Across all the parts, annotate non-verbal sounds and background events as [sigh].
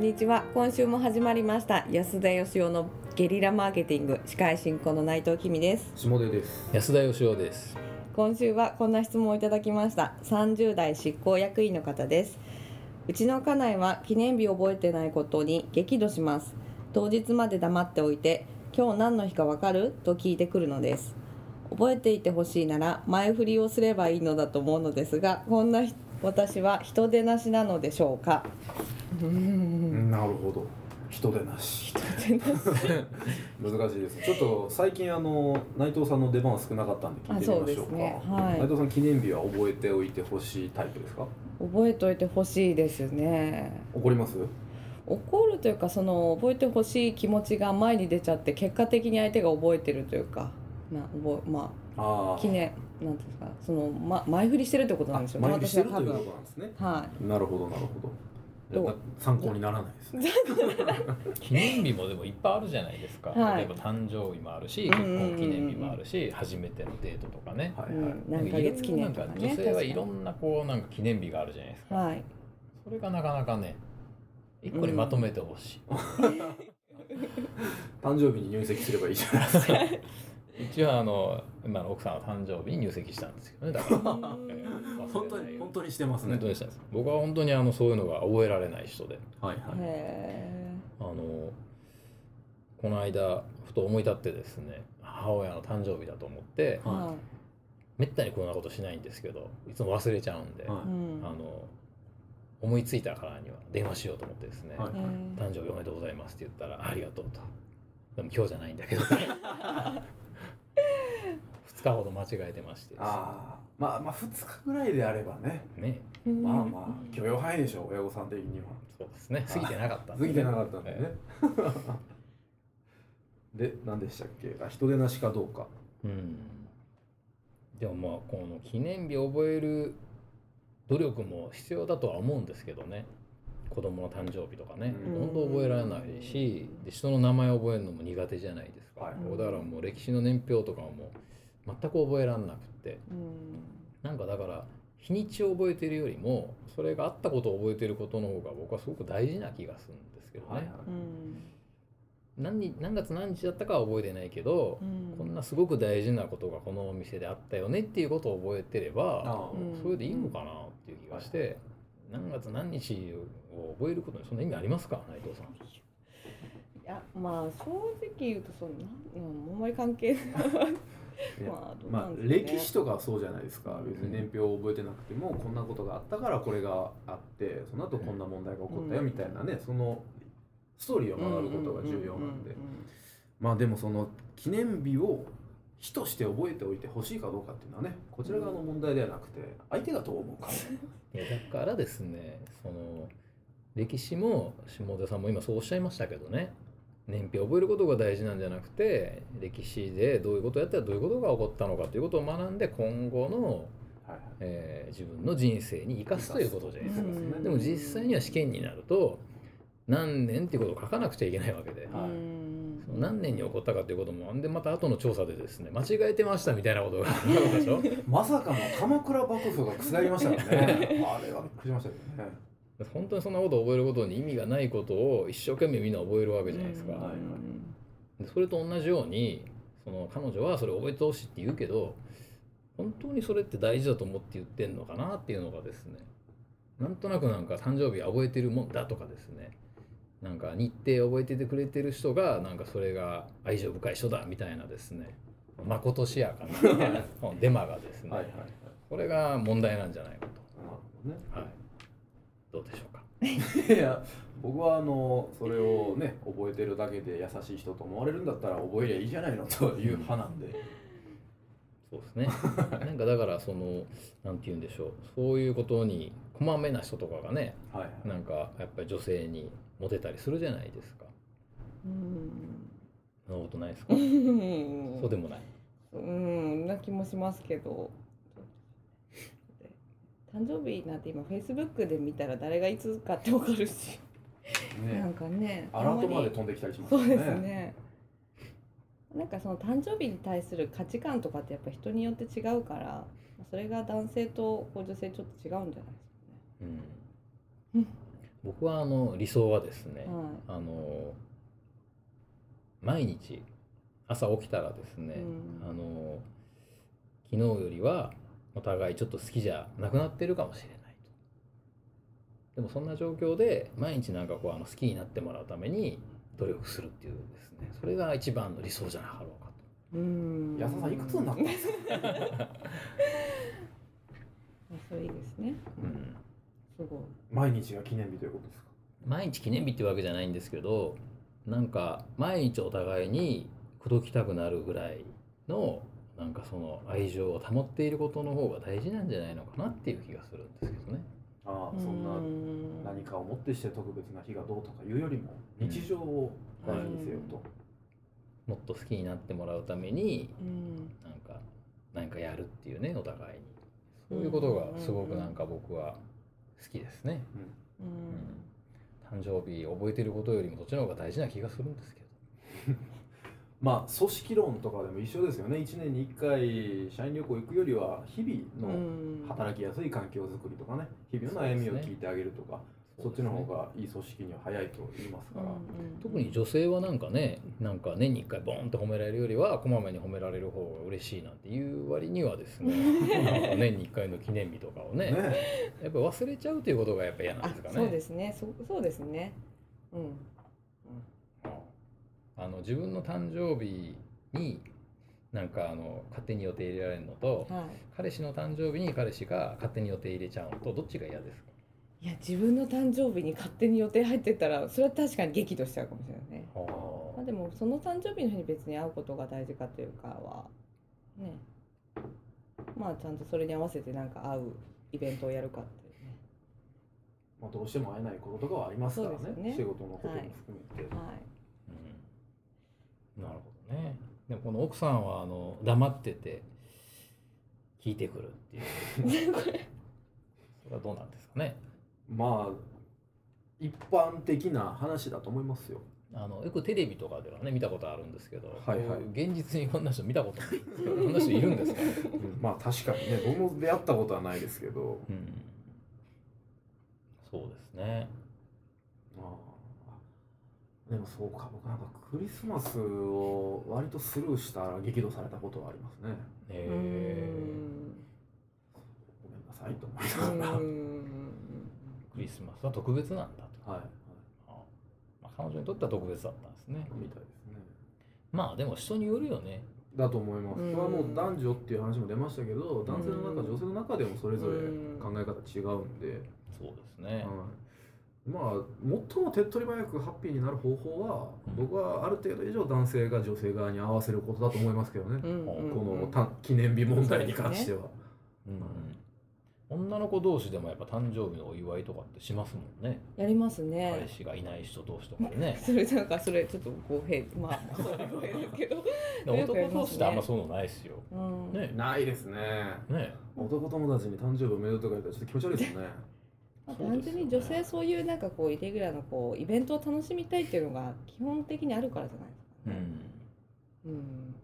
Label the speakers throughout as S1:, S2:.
S1: んにちは。今週も始まりました。安田義雄のゲリラマーケティング。司会進行の内藤君です。
S2: 下出です。
S3: 安田義雄です。
S1: 今週はこんな質問をいただきました。30代執行役員の方です。うちの家内は記念日を覚えてないことに激怒します。当日まで黙っておいて今日何の日かわかる？と聞いてくるのです。覚えていてほしいなら前振りをすればいいのだと思うのですがこんなひ私は人手なしなのでしょうか？
S2: なるほど。人手なし。[laughs] 難しいです。ちょっと最近あの内藤さんの出番少なかったんで聞いてみましょうか。
S1: あそうですねはい
S2: 内藤さん記念日は覚えておいてほしいタイプですか？
S1: 覚えておいてほしいですね
S2: 怒ります？
S1: 怒るというかその覚えてほしい気持ちが前に出ちゃって結果的に相手が覚えてるというかな覚えま
S2: ああ。
S1: あ記念なんですか？その、ま、前振りしてるってことなんですよね
S2: 前にしてるというこ
S1: 私は多分
S2: ね。
S1: は
S2: なるほどなるほど。参考にならないですね。[laughs]
S3: 記念日もでもいっぱいあるじゃないですか。
S1: はい
S3: 例えば誕生日もあるし、
S1: うんうんうんうん
S3: 結婚記念日もあるし、初めてのデートとかね。
S2: はいはい。
S1: ん、何ヶ月記念とかね
S3: なんか女性はいろんなこうなんか記念日があるじゃないですか。
S1: はい
S3: それがなかなかね、一個にまとめてほしい。[laughs]
S2: 誕生日に入籍すればいいじゃないですか。[laughs]
S3: 一応あの今の奥さんの誕生日に入籍したんですけどね。だから [laughs]
S2: 本当に本当にしてますね
S3: 本当。にしたんです。僕は本当にあのそういうのが覚えられない人で。
S2: はいはい。
S1: へ
S3: あのこの間ふと思い立ってですね母親の誕生日だと思って
S1: ー
S2: はい
S1: は
S3: めったにこんなことしないんですけどいつも忘れちゃうんで、
S1: い、
S2: は
S1: うん
S3: あの思いついたからには電話しようと思ってですね「
S2: はい
S3: 誕生日おめでとうございます」って言ったら「ありがとう」と「でも今日じゃないんだけど」[laughs] 2日ほど間違えてまして
S2: ああ。まあまあ二日ぐらいであればね。
S3: ね
S1: うん
S2: まあまあ許容範囲でしょう親御さん的には。
S3: そうですね過ぎてなかったん
S2: 過ぎてなかったんでね。[laughs] で、何でしたっけ？あ人手なしかどうか。
S3: うんでもまあこの記念日を覚える努力も必要だとは思うんですけどね子供の誕生日とかね
S2: うん。
S3: 本当覚えられないしで人の名前を覚えるのも苦手じゃないですか、
S2: はい
S3: だからもう歴史の年表とかも全く覚えられなくって。
S1: うん。
S3: なんかだから日にちを覚えてるよりもそれがあったことを覚えてることの方が僕はすごく大事な気がするんですけどね、
S2: はいはい。
S1: うん。
S3: 何日何月何日だったかは覚えてないけど、
S1: うん。
S3: こんなすごく大事なことがこのお店であったよねっていうことを覚えてればそれでいいのかなっていう気がして、何月何日を覚えることにそんな意味ありますか内藤さん。
S1: いやまあ正直言うとそのあんまり関係ないまあ
S2: まあ歴史とかはそうじゃないですか。別に年表を覚えてなくてもこんなことがあったからこれがあってその後こんな問題が起こったよ
S1: うん。
S2: みたいなねそのストーリーを学ぶことが重要なんで。まあでもその記念日を日として覚えておいてほしいかどうかっていうのはねこちら側の問題ではなくて相手がどう思うか。
S3: いやだからですねその歴史も下出さんも今そうおっしゃいましたけどね年表を覚えることが大事なんじゃなくて歴史でどういうことをやったらどういうことが起こったのかということを学んで今後の、
S2: はいはい。
S3: えー自分の人生に生かすということじゃないですか。
S1: うん。
S3: でも実際には試験になると何年っていうことを書かなくちゃいけないわけで、
S1: ん
S2: はい。
S1: うん
S3: その何年に起こったかということもんでまた後の調査でですね間違えてましたみたいなことがあるでしょ？[laughs]
S2: まさかの鎌倉幕府が覆りましたからね。[laughs] あれはびっくりしましたけどね。
S3: 本当にそんなことを覚えることに意味がないことを一生懸命みんな覚えるわけじゃないですか、
S1: うん。
S2: はい
S3: でそれと同じようにその彼女はそれを覚えてほしいって言うけど本当にそれって大事だと思って言ってんのかなっていうのがですねなんとなくなんか誕生日は覚えてるもんだとかですねなんか日程を覚えててくれてる人がなんかそれが愛情深い人だみたいなですね。まことしやかなデマがですね、
S2: はいはいはい。
S3: これが問題なんじゃないか
S2: なるほどね。
S3: と、はい、どうでしょうか？[laughs]
S2: いや僕はあのそれをね覚えてるだけで優しい人と思われるんだったら覚えりゃいいじゃないのという派なんで、
S3: そうですね。[laughs] なんかだからそのなんて言うんでしょう。そういうことにこまめな人とかがね
S2: はいはい。
S3: なんかやっぱり女性にモテたりするじゃないですか。
S1: うん。
S3: そんなことないですか？
S1: うん。
S3: そうでもない。
S1: うんな気もしますけど。誕生日なんて今フェイスブックで見たら誰がいつかってわかるし、な
S2: ね
S1: んかね
S2: アラートまで飛んできたりします
S1: そうですねなんかその誕生日に対する価値観とかってやっぱ人によって違うからそれが男性と女性ちょっと違うんじゃないですかね。
S3: うん僕はあの理想はですね、
S1: は
S3: あの毎日朝起きたらですね、
S1: うん。
S3: あの昨日よりはお互いちょっと好きじゃなくなってるかもしれないと。でもそんな状況で毎日なんかこうあの好きになってもらうために努力するっていうですねそれが一番の理想じゃなかろうかと
S1: い。うん。
S2: 安田さんいくつになったんですか？[laughs]
S1: それいいですね。
S3: うん
S1: すごい。
S2: 毎日が記念日ということですか？
S3: 毎日記念日ってわけじゃないんですけどなんか毎日お互いに口説きたくなるぐらいのなんかその愛情を保っていることの方が大事なんじゃないのかなっていう気がするんですけどね。
S2: ああそんな
S1: うん
S2: 何かをもってして特別な日がどうとかいうよりも日常を大事にせよと、
S3: もっと好きになってもらうために
S1: うん。
S3: なんか何かやるっていうねお互いにそういうことがすごくなんか僕は好きですね。
S1: うん。
S3: 誕生日覚えてることよりもそっちの方が大事な気がするんですけど。[laughs]
S2: まあ組織論とかでも一緒ですよね1年に1回社員旅行行くよりは日々の
S1: うん
S2: 働きやすい環境づくりとかね日々の悩みを聞いてあげるとかそ,、っちの方がいい組織には早いと言いますから、
S3: 特に女性はなんかねなんか年に1回ボーンって褒められるよりはこまめに褒められる方が嬉しいなんていう割にはですね [laughs] なんか年に1回の記念日とかをね
S2: ね
S3: やっぱ忘れちゃうということがやっぱ嫌なん
S1: あ
S3: ですかね。
S1: そうですね。そそうですね。うん。
S3: あの自分の誕生日になんかあの勝手に予定入れられるのと
S1: は
S3: 彼氏の誕生日に彼氏が勝手に予定入れちゃうのとどっちが嫌ですか？
S1: い。いや自分の誕生日に勝手に予定入ってたらそれは確かに激怒しちゃうかもしれないね。まあでもその誕生日の日に別に会うことが大事かというかはね。まあちゃんとそれに合わせてなんか会うイベントをやるかっていうね。
S2: まあ、どうしても会えないこととかはありますからね。
S1: ね。
S2: 仕事のことも含めて、
S1: はい。
S3: うんなるほどね。でもこの奥さんはあの黙ってて聞いてくるっていう。[laughs] それはどうなんですかね？
S2: まあ一般的な話だと思いますよ
S3: あのよくテレビとかではね見たことあるんんですけど、
S2: はいはい
S3: 現実にこんな人見たことないんですけど、こんな人いるんですか。
S2: まあ確かにね僕も出会ったことはないですけど
S3: うん。そうですね。
S2: ああでもそうか僕なんかクリスマスを割とスルーしたら激怒されたことはありますね
S3: え
S1: うー
S3: ー
S2: ごめんなさいと思いながら
S3: クリスマスは特別なんだと。
S2: はい、
S3: あまあ、彼女にとっては特別だったんですね。
S2: みたいですね
S3: まあでも人によるよね。
S2: だと思います。
S1: うん
S2: それはもう男女っていう話も出ましたけど、男性の中、
S1: うん
S2: 女性の中でもそれぞれ
S1: うん
S2: 考え方違うんで、
S3: そうですね。
S2: はい、まあ最も手っ取り早くハッピーになる方法は、
S3: うん
S2: 僕はある程度以上男性が女性側に合わせることだと思いますけどね。
S1: うんうん
S2: このた記念日問題に関しては。
S3: うん女の子同士でもやっぱ誕生日のお祝いとかってしますもんね。
S1: やります
S3: 彼
S1: ね
S3: 氏がいない人同士とかでね。[laughs]
S1: それなんかそれちょっと語弊まあそういう語弊ですけど [laughs]
S3: 男同士ってあんまそういうのないですよ。
S1: うん
S3: ね。
S2: ないですね。
S3: ね。
S2: 男友達に誕生日おめでとうとか言ったらちょっと気持ち悪いですよね。
S1: まあ単純に女性そういうなんかこうイレギュラーのこうイベントを楽しみたいっていうのが基本的にあるからじゃないですかね。
S3: うん。
S1: うん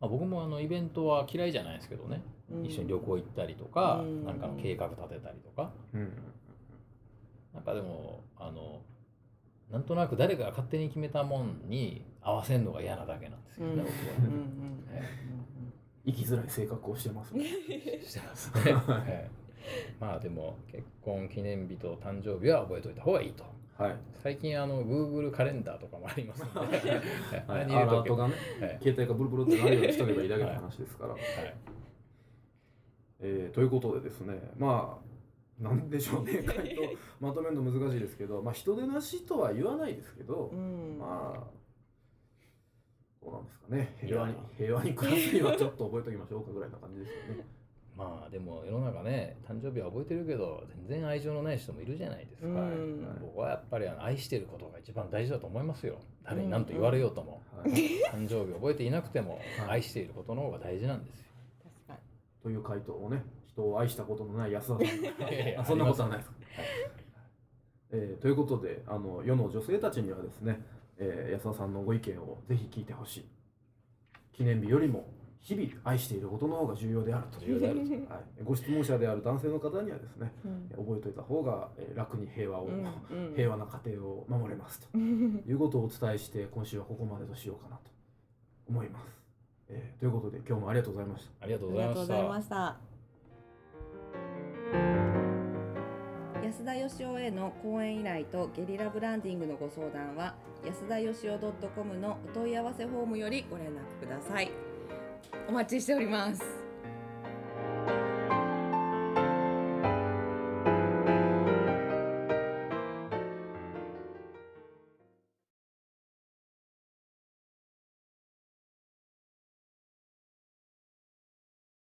S3: まあ、僕もあのイベントは嫌いじゃないですけどね。
S1: うん
S3: 一緒に旅行行ったりとか、
S1: うん
S3: なんかの計画立てたりとか。
S2: うん。
S3: なんかでもあのなんとなく誰かが勝手に決めたもんに合わせるのが嫌なだけなんですよね、
S1: うんうん
S3: 僕はね。
S2: 生きづらい性格をしてますね。[laughs]
S3: してますね。[laughs] はい [laughs] まあでも結婚記念日と誕生日は覚えておいた方がいいと。
S2: はい。
S3: 最近あの Google カレンダーとかもありますので、はい。[laughs]
S2: アラートがね、
S3: はい。
S2: 携帯がブルブルってなるようにしとけばいいだけの話ですから。
S3: はい。
S2: えーということでですね、まあ、なんでしょうね、回答。まとめるの難しいですけど、まあ、人手なしとは言わないですけど、
S1: うん。
S2: まあ、どうなんですかね、平和に平和に暮らすにはちょっと覚えておきましょうかぐらいな感じですよね。
S3: まあでも世の中ね誕生日は覚えてるけど全然愛情のない人もいるじゃないですか、
S1: うん。
S3: 僕はやっぱりあの愛してることが一番大事だと思いますよ。誰に何と言われようとも、
S2: はい、[laughs]
S3: 誕生日覚えていなくても
S2: はい。
S3: 愛していることの方が大事なんですよ。
S1: 確か
S2: という回答をね、人を愛したことのない安田さん。
S3: いやいや
S2: あ [laughs] そんなことはないです
S3: あり
S2: えーということであの世の女性たちにはですね、えー安田さんのご意見をぜひ聞いてほしい。記念日よりも日々愛していることの方が重要であると。
S3: 重要であると。
S2: はい、ご質問者である男性の方にはですね
S1: うん。
S2: 覚えておいた方がえー楽に平和を、
S1: うんうん。
S2: 平和な家庭を守れますと。[laughs] いうことをお伝えして今週はここまでとしようかなと思います、えーということで今日もありがとうございました。
S3: ありがと
S1: あ
S3: うござい
S1: ました。安田義雄への講演依頼とゲリラブランディングのご相談は安田義雄 .com のお問い合わせフォームよりご連絡くださいお待ちしております。